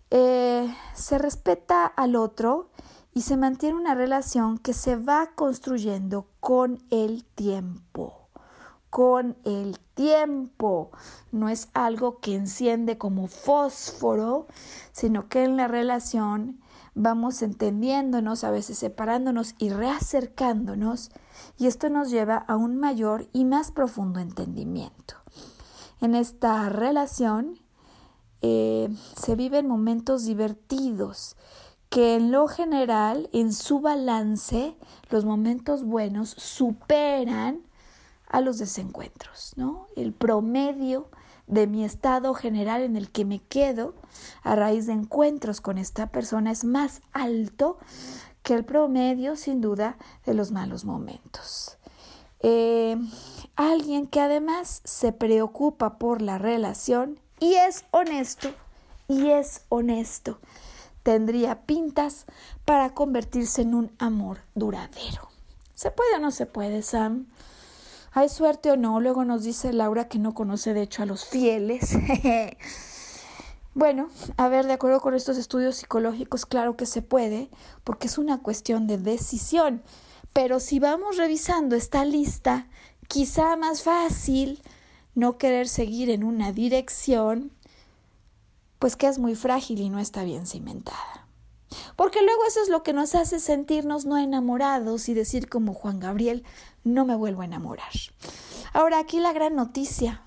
Eh, se respeta al otro y se mantiene una relación que se va construyendo con el tiempo. Con el tiempo. No es algo que enciende como fósforo, sino que en la relación vamos entendiéndonos, a veces separándonos y reacercándonos, y esto nos lleva a un mayor y más profundo entendimiento. En esta relación eh, se viven momentos divertidos que en lo general, en su balance, los momentos buenos superan a los desencuentros, ¿no? El promedio de mi estado general en el que me quedo a raíz de encuentros con esta persona es más alto que el promedio, sin duda, de los malos momentos. Eh, alguien que además se preocupa por la relación y es honesto, y es honesto, tendría pintas para convertirse en un amor duradero. ¿Se puede o no se puede, Sam? ¿Hay suerte o no? Luego nos dice Laura que no conoce de hecho a los fieles. bueno, a ver, de acuerdo con estos estudios psicológicos, claro que se puede, porque es una cuestión de decisión. Pero si vamos revisando esta lista, quizá más fácil no querer seguir en una dirección, pues que es muy frágil y no está bien cimentada. Porque luego eso es lo que nos hace sentirnos no enamorados y decir como Juan Gabriel, no me vuelvo a enamorar. Ahora aquí la gran noticia,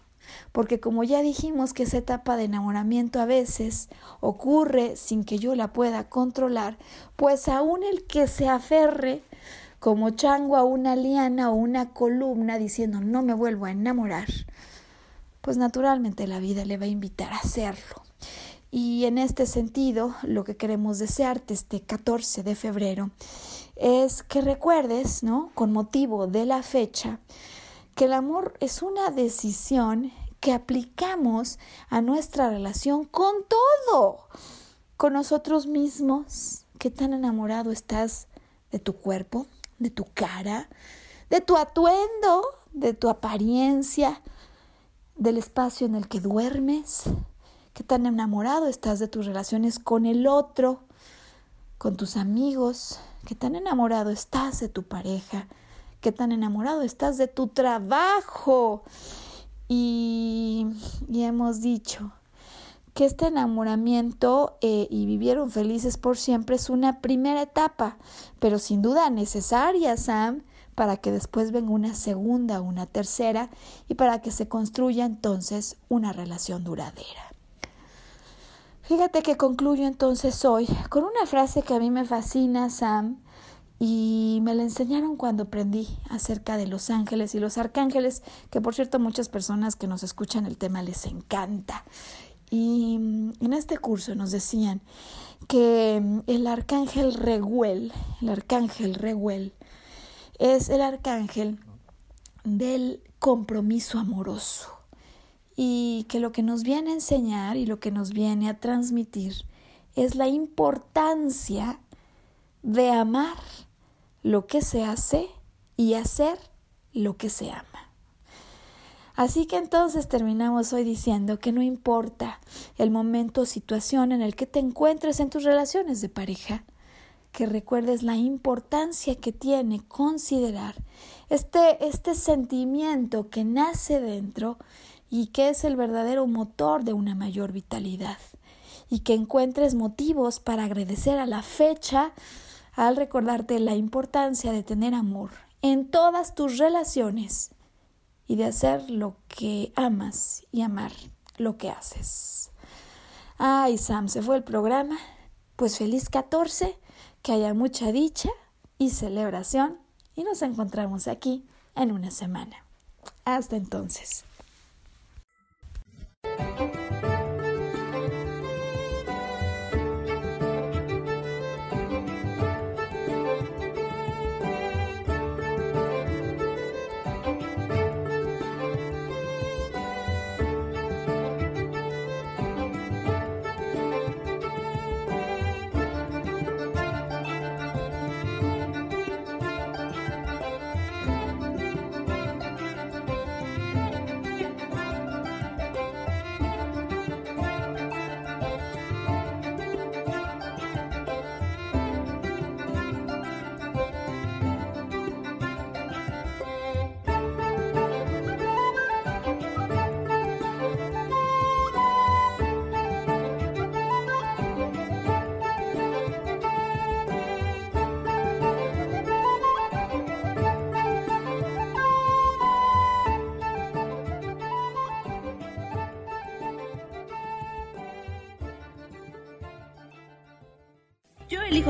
porque como ya dijimos que esa etapa de enamoramiento a veces ocurre sin que yo la pueda controlar, pues aún el que se aferre como chango a una liana o una columna diciendo no me vuelvo a enamorar, pues naturalmente la vida le va a invitar a hacerlo. Y en este sentido, lo que queremos desearte este 14 de febrero es que recuerdes, ¿no? Con motivo de la fecha, que el amor es una decisión que aplicamos a nuestra relación con todo, con nosotros mismos, ¿Qué tan enamorado estás de tu cuerpo, de tu cara, de tu atuendo, de tu apariencia, del espacio en el que duermes? ¿Qué tan enamorado estás de tus relaciones con el otro, con tus amigos? ¿Qué tan enamorado estás de tu pareja? ¿Qué tan enamorado estás de tu trabajo? Y, y hemos dicho que este enamoramiento eh, y vivieron felices por siempre es una primera etapa, pero sin duda necesaria, Sam, para que después venga una segunda, una tercera y para que se construya entonces una relación duradera. Fíjate que concluyo entonces hoy con una frase que a mí me fascina, Sam, y me la enseñaron cuando aprendí acerca de los ángeles y los arcángeles, que por cierto muchas personas que nos escuchan el tema les encanta. Y en este curso nos decían que el arcángel Reguel, el arcángel Reguel, es el arcángel del compromiso amoroso y que lo que nos viene a enseñar y lo que nos viene a transmitir es la importancia de amar lo que se hace y hacer lo que se ama. Así que entonces terminamos hoy diciendo que no importa el momento o situación en el que te encuentres en tus relaciones de pareja, que recuerdes la importancia que tiene considerar este, este sentimiento que nace dentro y que es el verdadero motor de una mayor vitalidad. Y que encuentres motivos para agradecer a la fecha al recordarte la importancia de tener amor en todas tus relaciones y de hacer lo que amas y amar lo que haces. Ay, Sam, se fue el programa. Pues feliz 14, que haya mucha dicha y celebración y nos encontramos aquí en una semana. Hasta entonces.